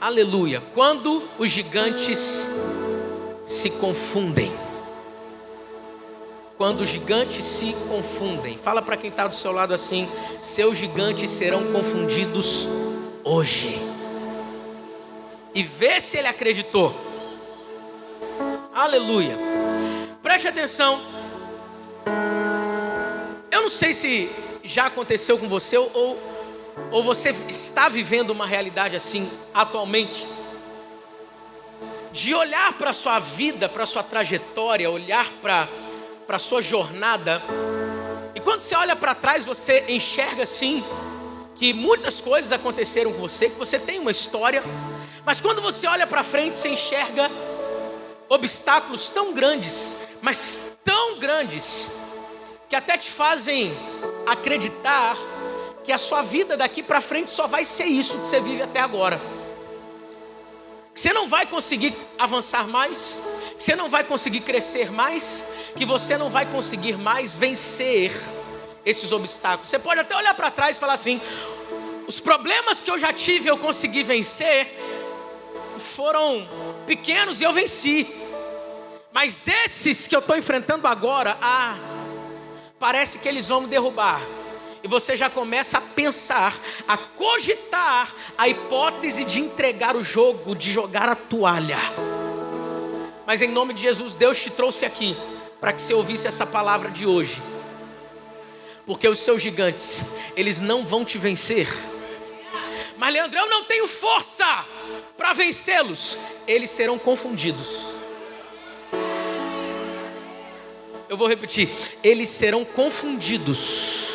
aleluia, quando os gigantes se confundem. Quando os gigantes se confundem. Fala para quem está do seu lado assim: seus gigantes serão confundidos hoje. E vê se ele acreditou. Aleluia. Preste atenção. Eu não sei se já aconteceu com você ou, ou você está vivendo uma realidade assim atualmente? De olhar para a sua vida, para a sua trajetória, olhar para a sua jornada, e quando você olha para trás, você enxerga assim, que muitas coisas aconteceram com você, que você tem uma história, mas quando você olha para frente, você enxerga obstáculos tão grandes, mas tão grandes, que até te fazem acreditar que a sua vida daqui para frente só vai ser isso que você vive até agora. Você não vai conseguir avançar mais, você não vai conseguir crescer mais, que você não vai conseguir mais vencer esses obstáculos. Você pode até olhar para trás e falar assim: os problemas que eu já tive eu consegui vencer foram pequenos e eu venci. Mas esses que eu estou enfrentando agora, ah, parece que eles vão me derrubar e você já começa a pensar, a cogitar a hipótese de entregar o jogo, de jogar a toalha. Mas em nome de Jesus, Deus te trouxe aqui para que você ouvisse essa palavra de hoje. Porque os seus gigantes, eles não vão te vencer. Mas Leandro, eu não tenho força para vencê-los. Eles serão confundidos. Eu vou repetir, eles serão confundidos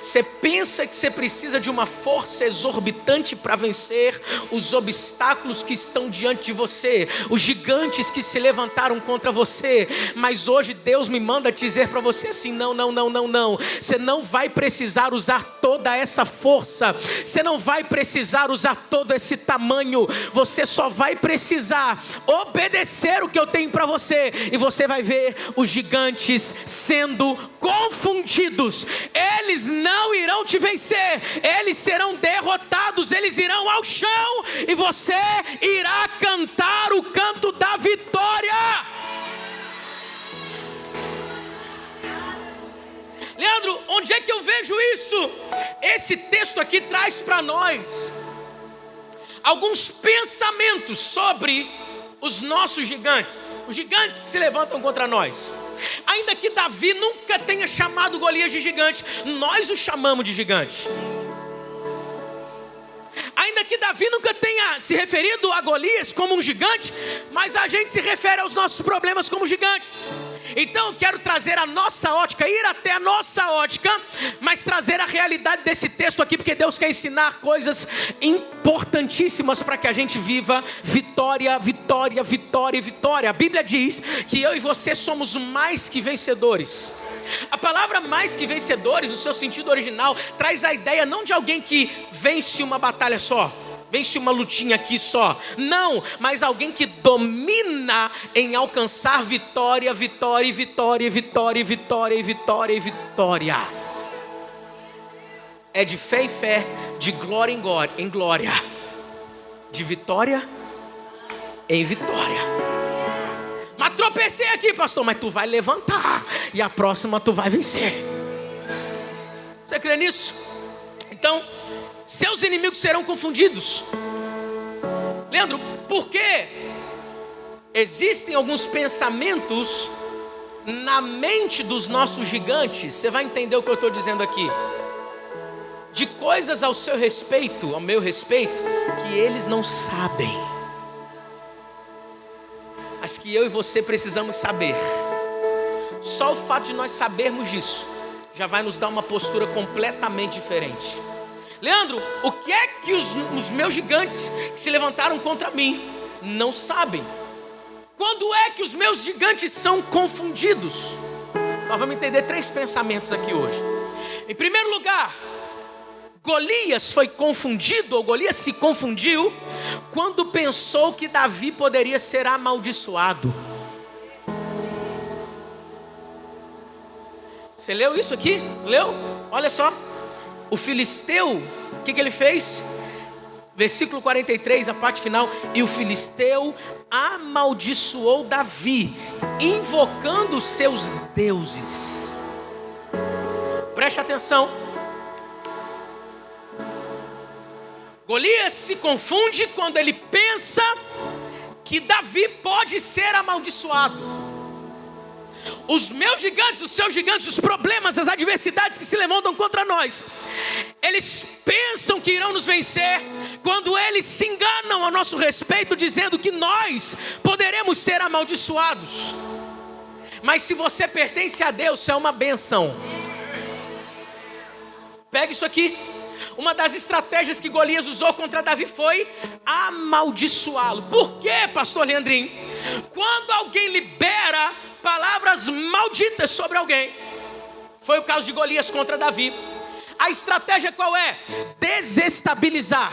você pensa que você precisa de uma força exorbitante para vencer os obstáculos que estão diante de você, os gigantes que se levantaram contra você, mas hoje Deus me manda dizer para você assim: não, não, não, não, não. Você não vai precisar usar toda essa força, você não vai precisar usar todo esse tamanho, você só vai precisar obedecer o que eu tenho para você, e você vai ver os gigantes sendo confundidos, eles não não irão te vencer, eles serão derrotados, eles irão ao chão e você irá cantar o canto da vitória. Leandro, onde é que eu vejo isso? Esse texto aqui traz para nós alguns pensamentos sobre os nossos gigantes, os gigantes que se levantam contra nós. Ainda que Davi nunca tenha chamado Golias de gigante, nós o chamamos de gigante. Ainda que Davi nunca tenha se referido a Golias como um gigante, mas a gente se refere aos nossos problemas como gigantes. Então quero trazer a nossa ótica, ir até a nossa ótica, mas trazer a realidade desse texto aqui, porque Deus quer ensinar coisas importantíssimas para que a gente viva vitória, vitória, vitória vitória. A Bíblia diz que eu e você somos mais que vencedores. A palavra mais que vencedores, o seu sentido original, traz a ideia não de alguém que vence uma batalha só vence uma lutinha aqui só. Não, mas alguém que domina em alcançar vitória, vitória, vitória, vitória, vitória, vitória e vitória. É de fé em fé, de glória, em glória, de vitória em vitória. Tropecei aqui, pastor, mas tu vai levantar e a próxima tu vai vencer. Você crê nisso? Então, seus inimigos serão confundidos. Leandro, por quê? Existem alguns pensamentos na mente dos nossos gigantes, você vai entender o que eu estou dizendo aqui, de coisas ao seu respeito, ao meu respeito, que eles não sabem, mas que eu e você precisamos saber. Só o fato de nós sabermos disso já vai nos dar uma postura completamente diferente. Leandro, o que é que os, os meus gigantes que se levantaram contra mim não sabem? Quando é que os meus gigantes são confundidos? Nós vamos entender três pensamentos aqui hoje. Em primeiro lugar, Golias foi confundido, ou Golias se confundiu, quando pensou que Davi poderia ser amaldiçoado. Você leu isso aqui? Leu? Olha só o filisteu, o que, que ele fez? versículo 43, a parte final. E o filisteu amaldiçoou Davi, invocando seus deuses. Preste atenção. Golias se confunde quando ele pensa que Davi pode ser amaldiçoado. Os meus gigantes, os seus gigantes, os problemas, as adversidades que se levantam contra nós, eles pensam que irão nos vencer quando eles se enganam a nosso respeito, dizendo que nós poderemos ser amaldiçoados. Mas se você pertence a Deus, é uma benção. Pega isso aqui. Uma das estratégias que Golias usou contra Davi foi amaldiçoá-lo. Por quê, pastor Leandrinho? Quando alguém libera palavras malditas sobre alguém, foi o caso de Golias contra Davi. A estratégia qual é? Desestabilizar.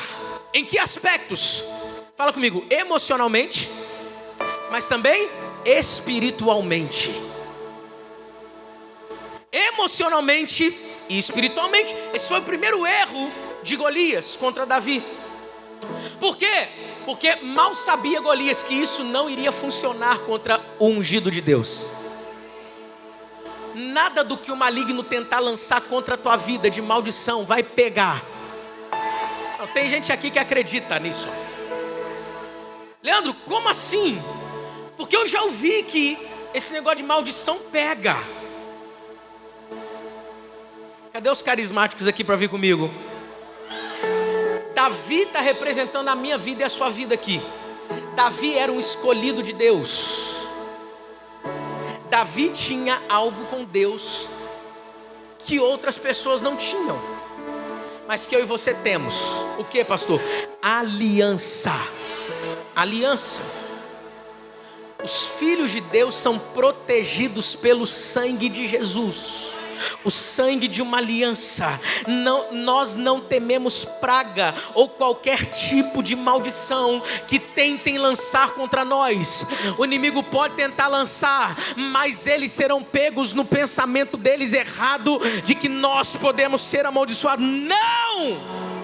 Em que aspectos? Fala comigo, emocionalmente, mas também espiritualmente. Emocionalmente e espiritualmente. Esse foi o primeiro erro de Golias contra Davi. Por quê? Porque mal sabia Golias que isso não iria funcionar contra o ungido de Deus. Nada do que o maligno tentar lançar contra a tua vida de maldição vai pegar. Não, tem gente aqui que acredita nisso. Leandro, como assim? Porque eu já ouvi que esse negócio de maldição pega. Cadê os carismáticos aqui para vir comigo? Davi está representando a minha vida e a sua vida aqui. Davi era um escolhido de Deus. Davi tinha algo com Deus que outras pessoas não tinham, mas que eu e você temos. O que, pastor? Aliança. Aliança. Os filhos de Deus são protegidos pelo sangue de Jesus o sangue de uma aliança. Não, nós não tememos praga ou qualquer tipo de maldição que tentem lançar contra nós. O inimigo pode tentar lançar, mas eles serão pegos no pensamento deles errado de que nós podemos ser amaldiçoados. Não!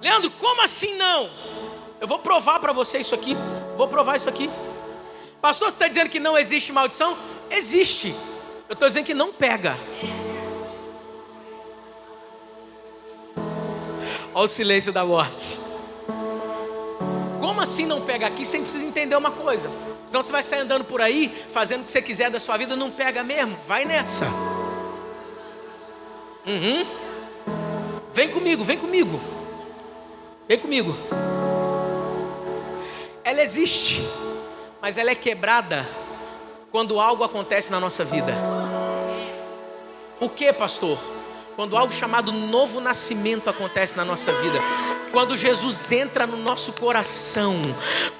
Leandro, como assim não? Eu vou provar para você isso aqui. Vou provar isso aqui. Pastor, você está dizendo que não existe maldição? Existe. Eu estou dizendo que não pega. Olha o silêncio da morte. Como assim não pega aqui? Você precisa entender uma coisa. Senão você vai sair andando por aí, fazendo o que você quiser da sua vida, não pega mesmo. Vai nessa. Uhum. Vem comigo, vem comigo. Vem comigo. Ela existe, mas ela é quebrada quando algo acontece na nossa vida. O que, pastor? Quando algo chamado novo nascimento acontece na nossa vida, quando Jesus entra no nosso coração,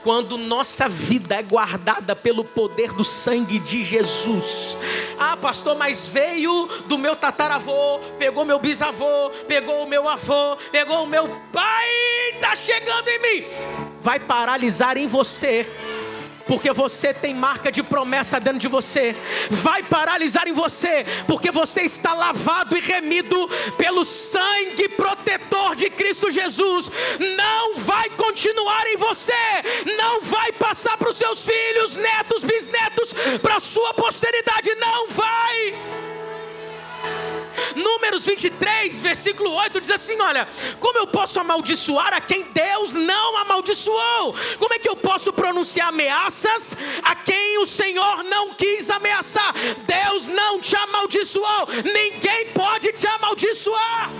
quando nossa vida é guardada pelo poder do sangue de Jesus. Ah, pastor, mas veio do meu tataravô, pegou meu bisavô, pegou o meu avô, pegou o meu pai, está chegando em mim. Vai paralisar em você porque você tem marca de promessa dentro de você, vai paralisar em você, porque você está lavado e remido pelo sangue protetor de Cristo Jesus, não vai continuar em você, não vai passar para os seus filhos, netos, bisnetos, para a sua posteridade, não vai. Números 23, versículo 8 diz assim: Olha, como eu posso amaldiçoar a quem Deus não amaldiçoou? Como é que eu posso pronunciar ameaças a quem o Senhor não quis ameaçar? Deus não te amaldiçoou, ninguém pode te amaldiçoar.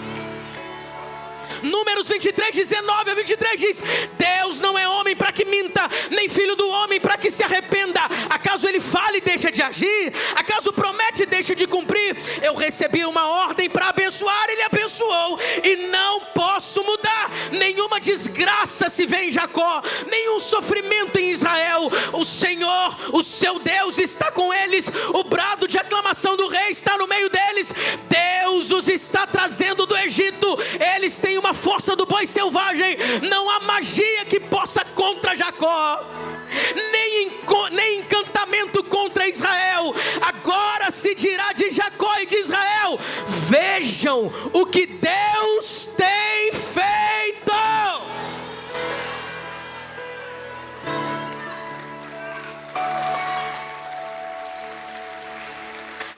Números 23, 19 a 23 diz: Deus não é homem para que minta, nem filho do homem para que se arrependa. Acaso ele fale e deixa de agir? Acaso promete e deixa de cumprir? Eu recebi uma ordem para abençoar, ele abençoou, e não posso mudar. Nenhuma desgraça se vê em Jacó, nenhum sofrimento em Israel. O Senhor, o seu Deus, está com eles. O brado de aclamação do rei está no meio deles. Deus os está trazendo do Egito. Eles têm uma força do boi selvagem, não há magia que possa contra Jacó, nem, nem encantamento contra Israel. Agora se dirá de Jacó e de Israel: vejam o que Deus tem feito.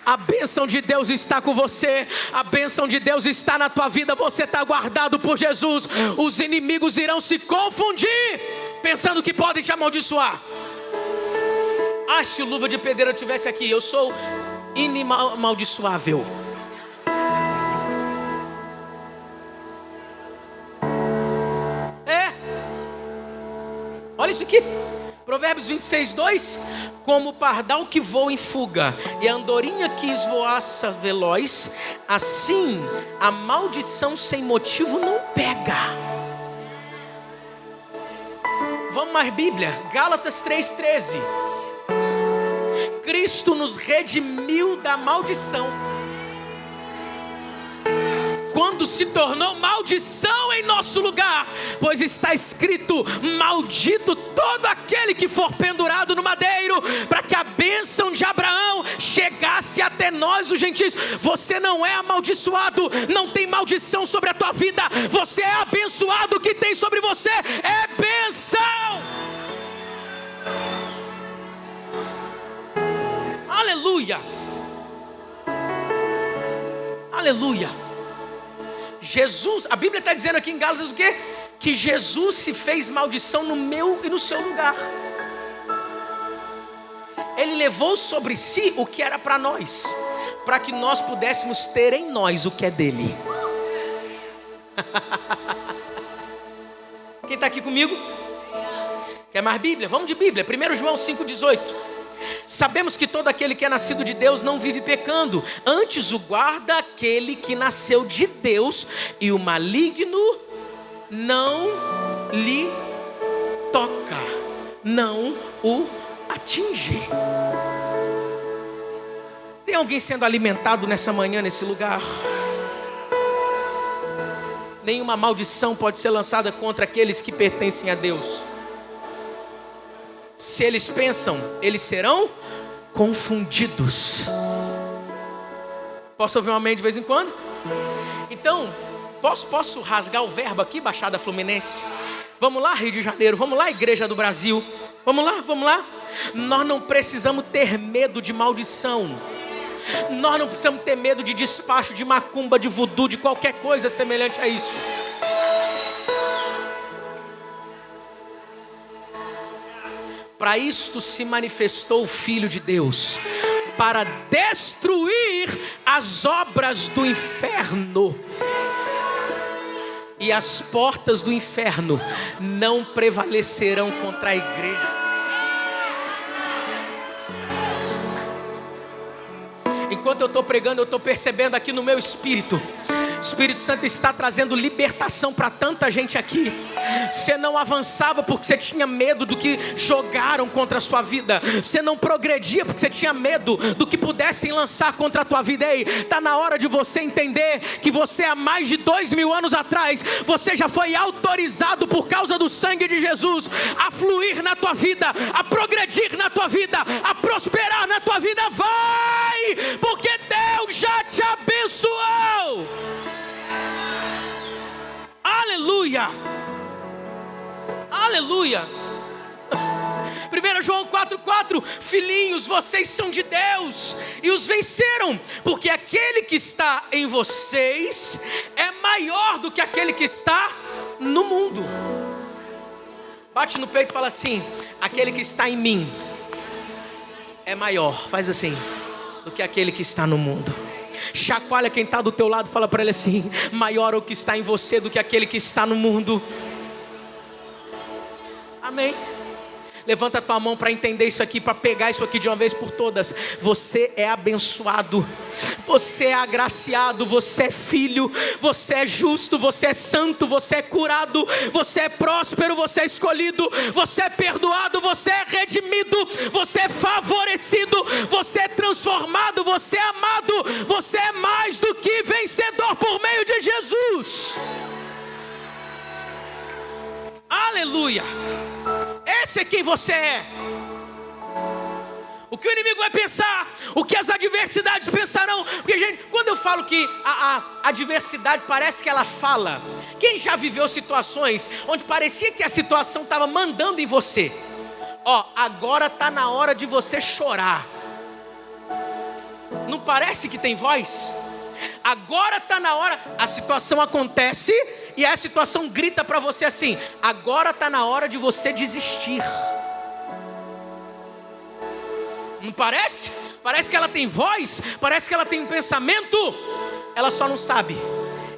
A bênção de Deus está com você, a bênção de Deus está na tua vida. Você está guardado por Jesus. Os inimigos irão se confundir, pensando que podem te amaldiçoar. Ah, se o luva de pedreiro tivesse aqui, eu sou inamaldiçoável. É. Olha isso aqui. Provérbios 26, 2: Como o pardal que voa em fuga e a andorinha que esvoaça veloz, assim a maldição sem motivo não pega. Vamos mais Bíblia, Gálatas 3,13. Cristo nos redimiu da maldição quando se tornou maldição em nosso lugar, pois está escrito: Maldito todo aquele que for pendurado no madeiro, para que a bênção de Abraão chegasse até nós, os gentios. Você não é amaldiçoado, não tem maldição sobre a tua vida, você é abençoado, o que tem sobre você é bênção. Aleluia. Aleluia. Jesus, a Bíblia está dizendo aqui em Gálatas o quê? Que Jesus se fez maldição no meu e no seu lugar. Ele levou sobre si o que era para nós, para que nós pudéssemos ter em nós o que é dele. Quem está aqui comigo? Quer mais Bíblia? Vamos de Bíblia. 1 João 5,18. Sabemos que todo aquele que é nascido de Deus não vive pecando, antes o guarda aquele que nasceu de Deus, e o maligno não lhe toca, não o atinge. Tem alguém sendo alimentado nessa manhã, nesse lugar? Nenhuma maldição pode ser lançada contra aqueles que pertencem a Deus. Se eles pensam, eles serão confundidos. Posso ouvir um amém de vez em quando? Então, posso, posso rasgar o verbo aqui, Baixada Fluminense? Vamos lá, Rio de Janeiro, vamos lá, Igreja do Brasil. Vamos lá, vamos lá. Nós não precisamos ter medo de maldição. Nós não precisamos ter medo de despacho, de macumba, de voodoo, de qualquer coisa semelhante a isso. Para isto se manifestou o Filho de Deus, para destruir as obras do inferno. E as portas do inferno não prevalecerão contra a igreja. Enquanto eu estou pregando, eu estou percebendo aqui no meu espírito Espírito Santo está trazendo libertação para tanta gente aqui. Você não avançava porque você tinha medo do que jogaram contra a sua vida. Você não progredia porque você tinha medo do que pudessem lançar contra a tua vida. Ei, está na hora de você entender que você há mais de dois mil anos atrás, você já foi autorizado por causa do sangue de Jesus a fluir na tua vida, a progredir na tua vida, a prosperar na tua vida. Vai, porque Deus já te abençoou. Aleluia! Aleluia! 1 João 4,4: Filhinhos, vocês são de Deus e os venceram, porque aquele que está em vocês é maior do que aquele que está no mundo. Bate no peito e fala assim: aquele que está em mim é maior, faz assim, do que aquele que está no mundo. Chacoalha quem está do teu lado, fala para ele assim: maior é o que está em você do que aquele que está no mundo. Amém. Levanta a tua mão para entender isso aqui, para pegar isso aqui de uma vez por todas. Você é abençoado, você é agraciado, você é filho, você é justo, você é santo, você é curado, você é próspero, você é escolhido, você é perdoado, você é redimido, você é favorecido, você é transformado, você é amado, você é mais do que vencedor por meio de Jesus. Aleluia. Esse é quem você é. O que o inimigo vai pensar, o que as adversidades pensarão. Porque, gente, quando eu falo que a, a adversidade parece que ela fala, quem já viveu situações onde parecia que a situação estava mandando em você? Ó, agora está na hora de você chorar. Não parece que tem voz? Agora está na hora, a situação acontece e a situação grita para você assim: agora está na hora de você desistir. Não parece? Parece que ela tem voz, parece que ela tem um pensamento, ela só não sabe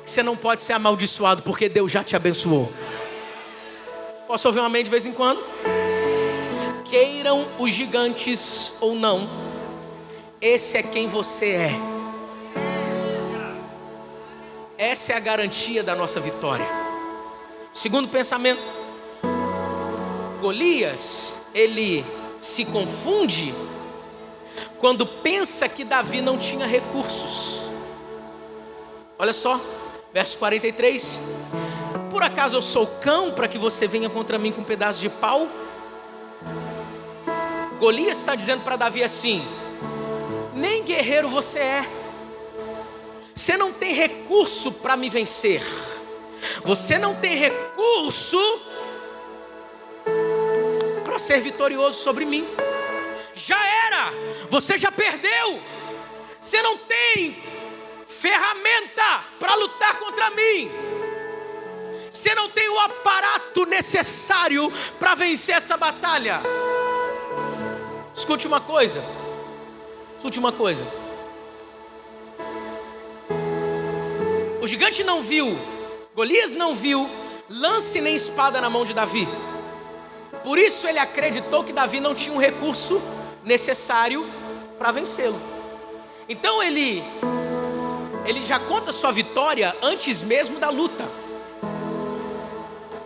que você não pode ser amaldiçoado porque Deus já te abençoou. Posso ouvir um amém de vez em quando? Queiram os gigantes ou não, esse é quem você é. Essa é a garantia da nossa vitória. Segundo pensamento, Golias, ele se confunde quando pensa que Davi não tinha recursos. Olha só, verso 43. Por acaso eu sou cão para que você venha contra mim com um pedaço de pau? Golias está dizendo para Davi assim: nem guerreiro você é, você não tem recurso para me vencer, você não tem recurso para ser vitorioso sobre mim. Já era, você já perdeu, você não tem ferramenta para lutar contra mim, você não tem o aparato necessário para vencer essa batalha. Escute uma coisa, escute uma coisa. O gigante não viu, Golias não viu lance nem espada na mão de Davi. Por isso ele acreditou que Davi não tinha um recurso necessário para vencê-lo. Então ele ele já conta sua vitória antes mesmo da luta.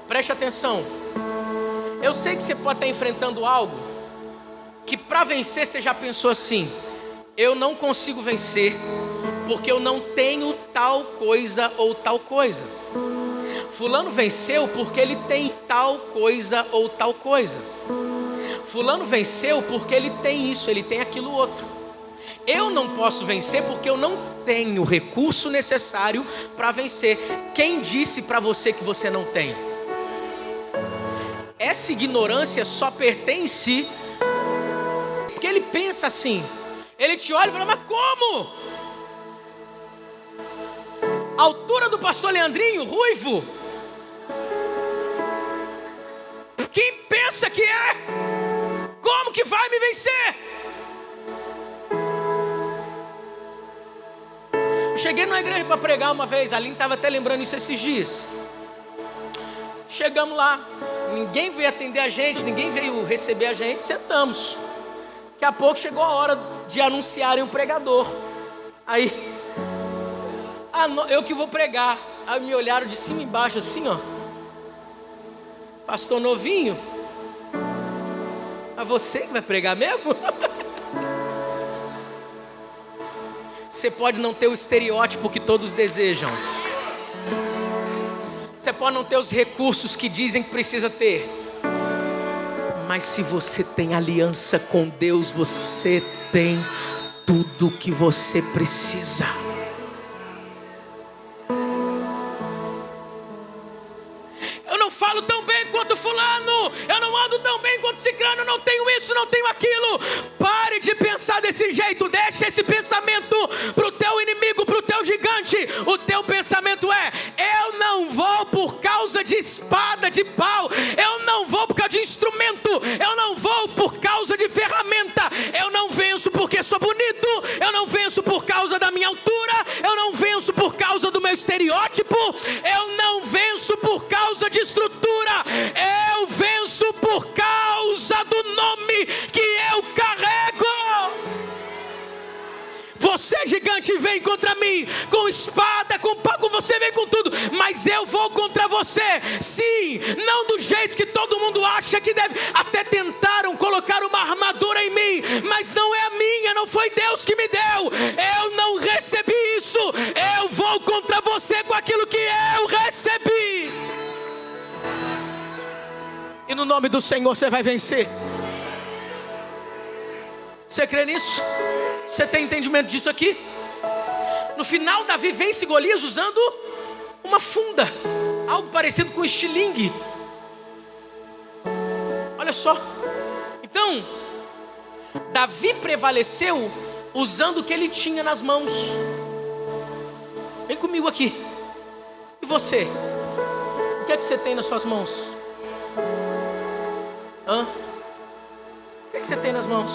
Preste atenção. Eu sei que você pode estar enfrentando algo que para vencer você já pensou assim: eu não consigo vencer porque eu não tenho tal coisa ou tal coisa. Fulano venceu porque ele tem tal coisa ou tal coisa. Fulano venceu porque ele tem isso, ele tem aquilo outro. Eu não posso vencer porque eu não tenho o recurso necessário para vencer. Quem disse para você que você não tem? Essa ignorância só pertence porque ele pensa assim. Ele te olha e fala: Mas como? A altura do pastor Leandrinho, ruivo. Quem pensa que é? Como que vai me vencer? cheguei numa igreja para pregar uma vez, a Aline estava até lembrando isso esses dias. Chegamos lá, ninguém veio atender a gente, ninguém veio receber a gente, sentamos. Daqui a pouco chegou a hora de anunciarem o pregador. Aí, ah, eu que vou pregar. Aí me olharam de cima e embaixo assim, ó. Pastor novinho. Mas você que vai pregar mesmo? Você pode não ter o estereótipo que todos desejam. Você pode não ter os recursos que dizem que precisa ter. Mas se você tem aliança com Deus, você tem tudo o que você precisa. O teu pensamento é: eu não vou por causa de espada, de pau, eu não vou por causa de instrumento, eu não vou por causa de ferramenta, eu não venço porque sou bonito, eu não venço por causa da minha altura, eu não venço por causa do meu estereótipo, eu não venço por causa de estrutura, eu Você, gigante, vem contra mim com espada, com pau, você vem com tudo, mas eu vou contra você. Sim, não do jeito que todo mundo acha que deve. Até tentaram colocar uma armadura em mim, mas não é a minha, não foi Deus que me deu. Eu não recebi isso. Eu vou contra você com aquilo que eu recebi. E no nome do Senhor você vai vencer. Você crê nisso? Você tem entendimento disso aqui? No final, Davi vence Golias usando uma funda, algo parecido com estilingue. Olha só. Então, Davi prevaleceu usando o que ele tinha nas mãos. Vem comigo aqui. E você? O que é que você tem nas suas mãos? Hã? O que é que você tem nas mãos?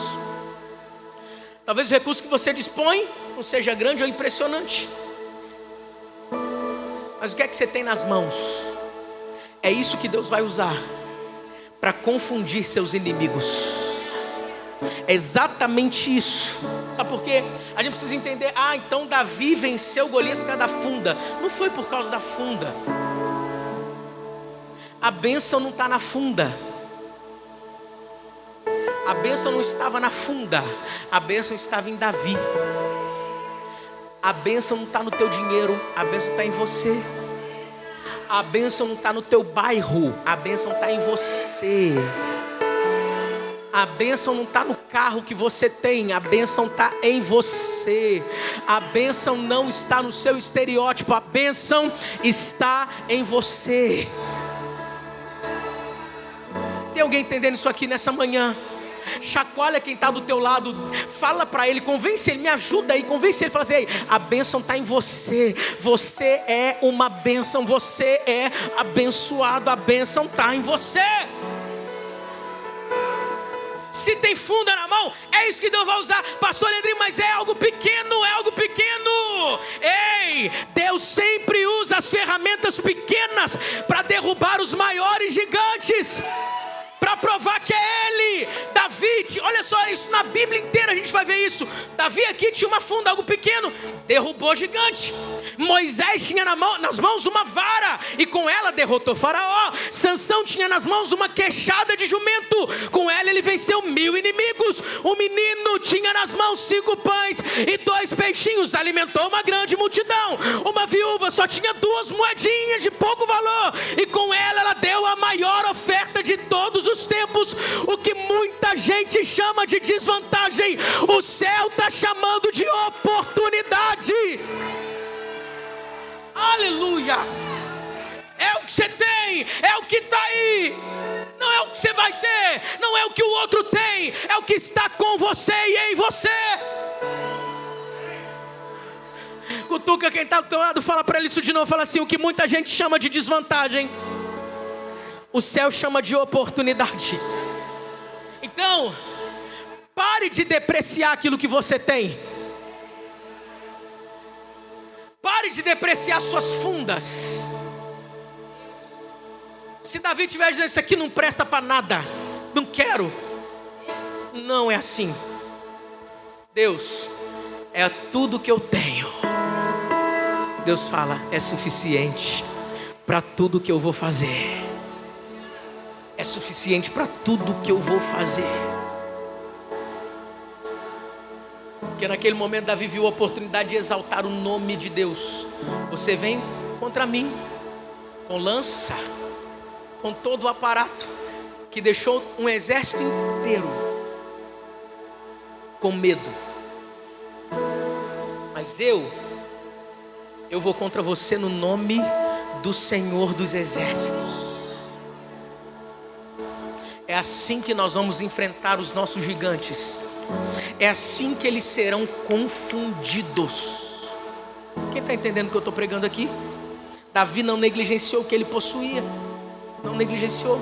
Talvez o recurso que você dispõe não seja grande ou impressionante. Mas o que é que você tem nas mãos? É isso que Deus vai usar para confundir seus inimigos. É exatamente isso. Sabe por quê? A gente precisa entender, ah, então Davi venceu Golias por causa da funda. Não foi por causa da funda. A bênção não está na funda. A bênção não estava na funda, a bênção estava em Davi. A bênção não está no teu dinheiro, a bênção está em você. A bênção não está no teu bairro, a bênção está em você. A bênção não está no carro que você tem, a bênção está em você. A bênção não está no seu estereótipo, a bênção está em você. Tem alguém entendendo isso aqui nessa manhã? Chacoalha quem está do teu lado, fala para ele, convence ele, me ajuda aí, convence ele, fala assim, a bênção está em você, você é uma bênção, você é abençoado, a bênção está em você. Se tem funda na mão, é isso que Deus vai usar, Pastor Leandrinho, mas é algo pequeno, é algo pequeno. Ei, Deus sempre usa as ferramentas pequenas para derrubar os maiores gigantes para provar que é Ele. Davi, olha só isso, na Bíblia inteira a gente vai ver isso. Davi aqui tinha uma funda, algo pequeno, derrubou gigante. Moisés tinha na mão, nas mãos uma vara e com ela derrotou Faraó. Sansão tinha nas mãos uma queixada de jumento, com ela ele venceu mil inimigos. O menino tinha nas mãos cinco pães e dois peixinhos, alimentou uma grande multidão. Uma viúva só tinha duas moedinhas de pouco valor e com ela ela deu a maior oferta de todos os os tempos, o que muita gente chama de desvantagem, o céu está chamando de oportunidade. Aleluia! É o que você tem, é o que está aí. Não é o que você vai ter, não é o que o outro tem, é o que está com você e em você. Cutuca quem está do teu lado, fala para ele isso de novo, fala assim: o que muita gente chama de desvantagem o céu chama de oportunidade. Então, pare de depreciar aquilo que você tem. Pare de depreciar suas fundas. Se Davi tiver dizendo isso aqui não presta para nada, não quero. Não é assim. Deus, é tudo que eu tenho. Deus fala, é suficiente para tudo que eu vou fazer é suficiente para tudo que eu vou fazer. Porque naquele momento Davi viu a oportunidade de exaltar o nome de Deus. Você vem contra mim com lança, com todo o aparato que deixou um exército inteiro com medo. Mas eu eu vou contra você no nome do Senhor dos exércitos. É assim que nós vamos enfrentar os nossos gigantes. É assim que eles serão confundidos. Quem está entendendo o que eu estou pregando aqui? Davi não negligenciou o que ele possuía. Não negligenciou.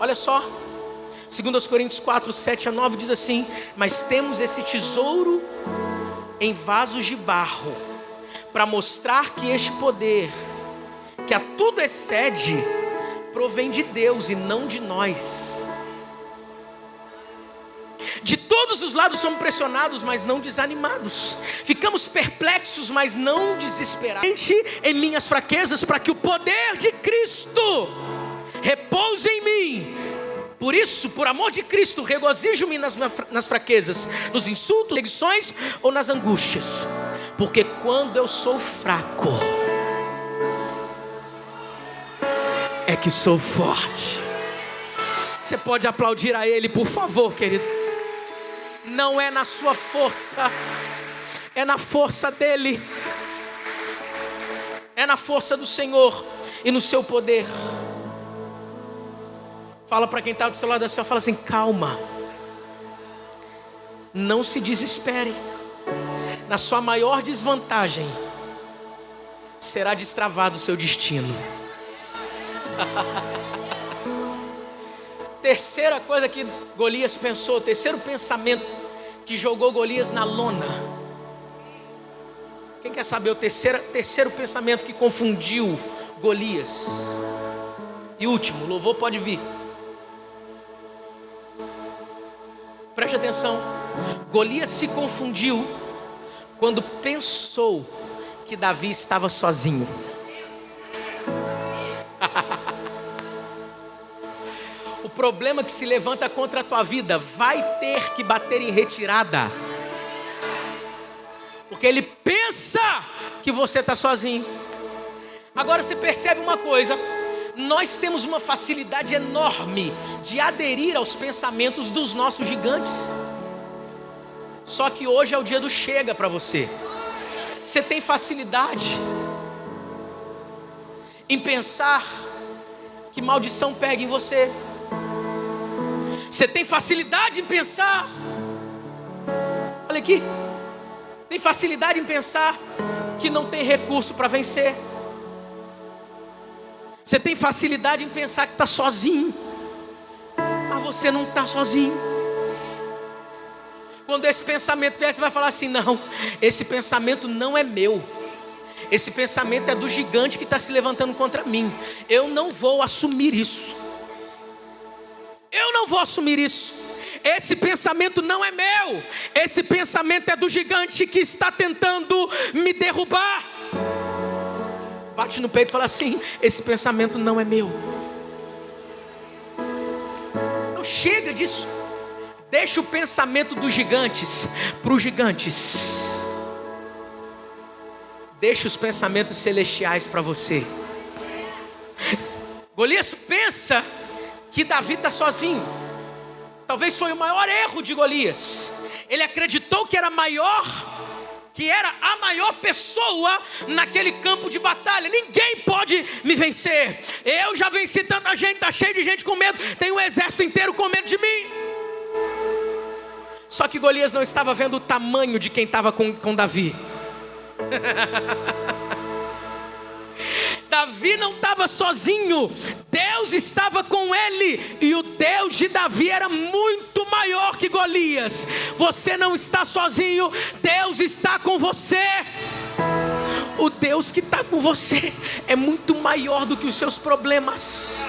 Olha só. 2 Coríntios 4, 7 a 9 diz assim: Mas temos esse tesouro em vasos de barro, para mostrar que este poder, que a tudo excede, provém de Deus e não de nós. De todos os lados somos pressionados, mas não desanimados. Ficamos perplexos, mas não desesperados. Em minhas fraquezas, para que o poder de Cristo repouse em mim. Por isso, por amor de Cristo, regozijo-me nas, nas fraquezas, nos insultos, edições ou nas angústias. Porque quando eu sou fraco, é que sou forte. Você pode aplaudir a Ele, por favor, querido. Não é na sua força, é na força dEle, é na força do Senhor e no seu poder. Fala para quem está do seu lado assim, fala assim: calma, não se desespere. na sua maior desvantagem, será destravado o seu destino. Terceira coisa que Golias pensou, terceiro pensamento que jogou Golias na lona. Quem quer saber o terceiro, terceiro pensamento que confundiu Golias? E último, louvor pode vir. Preste atenção. Golias se confundiu quando pensou que Davi estava sozinho. Problema que se levanta contra a tua vida vai ter que bater em retirada. Porque ele pensa que você está sozinho. Agora você percebe uma coisa: nós temos uma facilidade enorme de aderir aos pensamentos dos nossos gigantes. Só que hoje é o dia do chega para você. Você tem facilidade em pensar que maldição pega em você. Você tem facilidade em pensar. Olha aqui. Tem facilidade em pensar que não tem recurso para vencer. Você tem facilidade em pensar que está sozinho, mas você não está sozinho. Quando esse pensamento vier, você vai falar assim: não, esse pensamento não é meu. Esse pensamento é do gigante que está se levantando contra mim. Eu não vou assumir isso. Eu não vou assumir isso. Esse pensamento não é meu. Esse pensamento é do gigante que está tentando me derrubar bate no peito e fala assim: esse pensamento não é meu. Então chega disso. Deixa o pensamento dos gigantes para os gigantes. Deixa os pensamentos celestiais para você. Golias pensa que Davi está sozinho. Talvez foi o maior erro de Golias. Ele acreditou que era maior que era a maior pessoa naquele campo de batalha. Ninguém pode me vencer. Eu já venci tanta gente, está cheio de gente com medo. Tem um exército inteiro com medo de mim. Só que Golias não estava vendo o tamanho de quem estava com, com Davi. Davi não estava sozinho, Deus estava com ele, e o Deus de Davi era muito maior que Golias. Você não está sozinho, Deus está com você. O Deus que está com você é muito maior do que os seus problemas.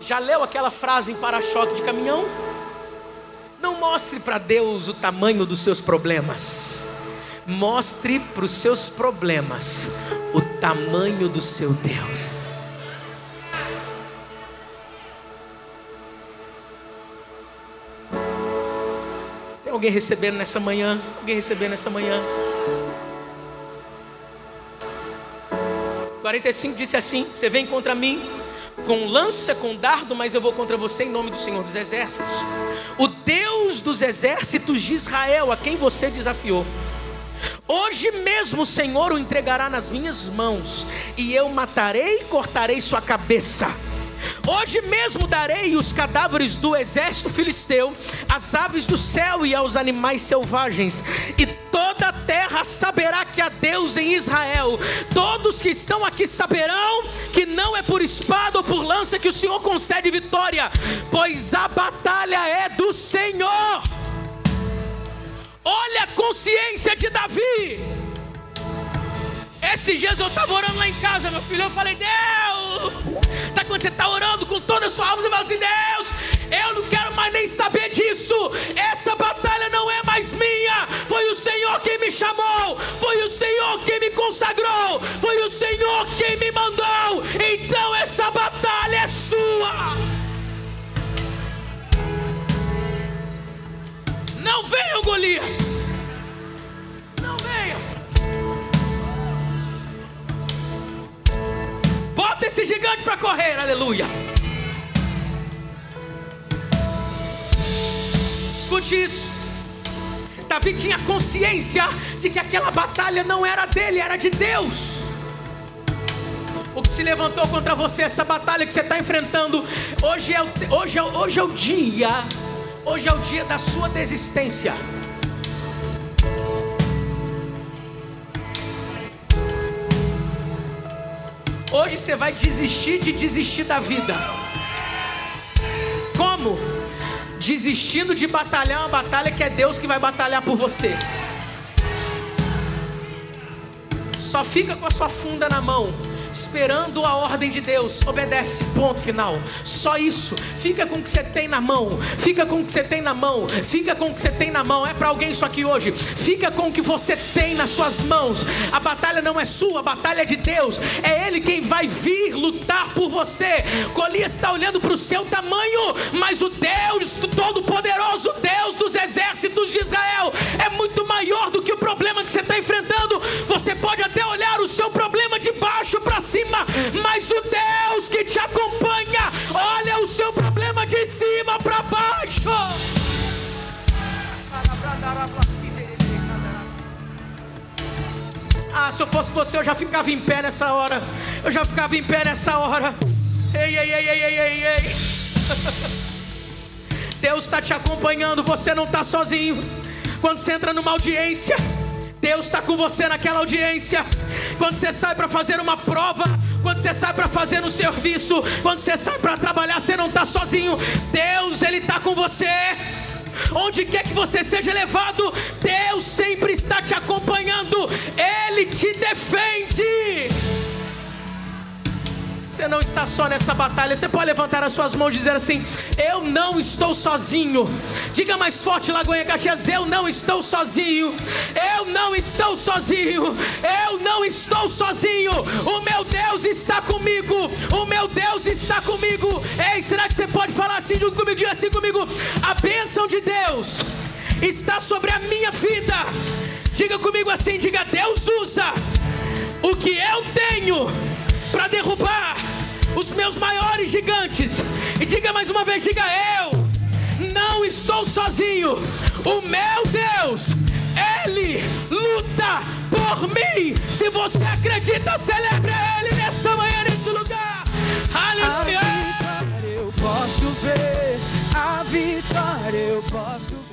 Já leu aquela frase em para-choque de caminhão? Não mostre para Deus o tamanho dos seus problemas. Mostre para os seus problemas o tamanho do seu Deus. Tem alguém recebendo nessa manhã? Alguém recebendo nessa manhã? 45 disse assim: Você vem contra mim com lança, com dardo, mas eu vou contra você em nome do Senhor dos Exércitos, o Deus dos exércitos de Israel, a quem você desafiou. Hoje mesmo o Senhor o entregará nas minhas mãos, e eu matarei e cortarei sua cabeça. Hoje mesmo darei os cadáveres do exército filisteu, às aves do céu e aos animais selvagens, e toda a terra saberá que há Deus em Israel. Todos que estão aqui saberão que não é por espada ou por lança que o Senhor concede vitória, pois a batalha é do Senhor. Olha a consciência de Davi. Esses dias eu estava orando lá em casa, meu filho. Eu falei, Deus, sabe quando você está orando com toda a sua alma? Você fala assim, Deus, eu não quero mais nem saber disso. Essa batalha não é mais minha. Foi o Senhor quem me chamou. Foi o Senhor quem me consagrou. Foi o Senhor quem me mandou. Então essa batalha é sua. Golias. Não venham. Bota esse gigante para correr, aleluia. Escute isso. Davi tinha consciência de que aquela batalha não era dele, era de Deus. O que se levantou contra você, essa batalha que você está enfrentando, hoje é, hoje, é, hoje é o dia Hoje é o dia da sua desistência. Você vai desistir de desistir da vida. Como? Desistindo de batalhar uma batalha que é Deus que vai batalhar por você. Só fica com a sua funda na mão esperando a ordem de Deus, obedece, ponto final. Só isso. Fica com o que você tem na mão. Fica com o que você tem na mão. Fica com o que você tem na mão. É para alguém isso aqui hoje. Fica com o que você tem nas suas mãos. A batalha não é sua, a batalha é de Deus. É Ele quem vai vir lutar por você. Golias está olhando para o seu tamanho, mas o Deus Todo-Poderoso, Deus dos exércitos de Israel, é muito maior do que o problema que você está enfrentando. Você pode até olhar o seu problema de baixo cima, mas o Deus que te acompanha, olha o seu problema de cima para baixo. Ah, se eu fosse você, eu já ficava em pé nessa hora. Eu já ficava em pé nessa hora. Ei, ei, ei, ei, ei, ei, ei. Deus está te acompanhando, você não está sozinho. Quando você entra numa audiência, Deus está com você naquela audiência. Quando você sai para fazer uma prova, quando você sai para fazer um serviço, quando você sai para trabalhar, você não está sozinho. Deus, Ele está com você. Onde quer que você seja levado, Deus sempre está te acompanhando. Ele te defende. Você não está só nessa batalha. Você pode levantar as suas mãos e dizer assim: Eu não estou sozinho. Diga mais forte, Lagoinha Caxias: Eu não estou sozinho. Eu não estou sozinho. Eu não estou sozinho. O meu Deus está comigo. O meu Deus está comigo. Ei, será que você pode falar assim junto comigo? Diga assim comigo: A bênção de Deus está sobre a minha vida. Diga comigo assim: Diga, Deus usa o que eu tenho para derrubar os meus maiores gigantes. E diga mais uma vez: diga eu, não estou sozinho. O meu Deus, Ele luta por mim. Se você acredita, celebre Ele nessa manhã, nesse lugar. Aleluia. A vitória eu posso ver, a vitória eu posso ver.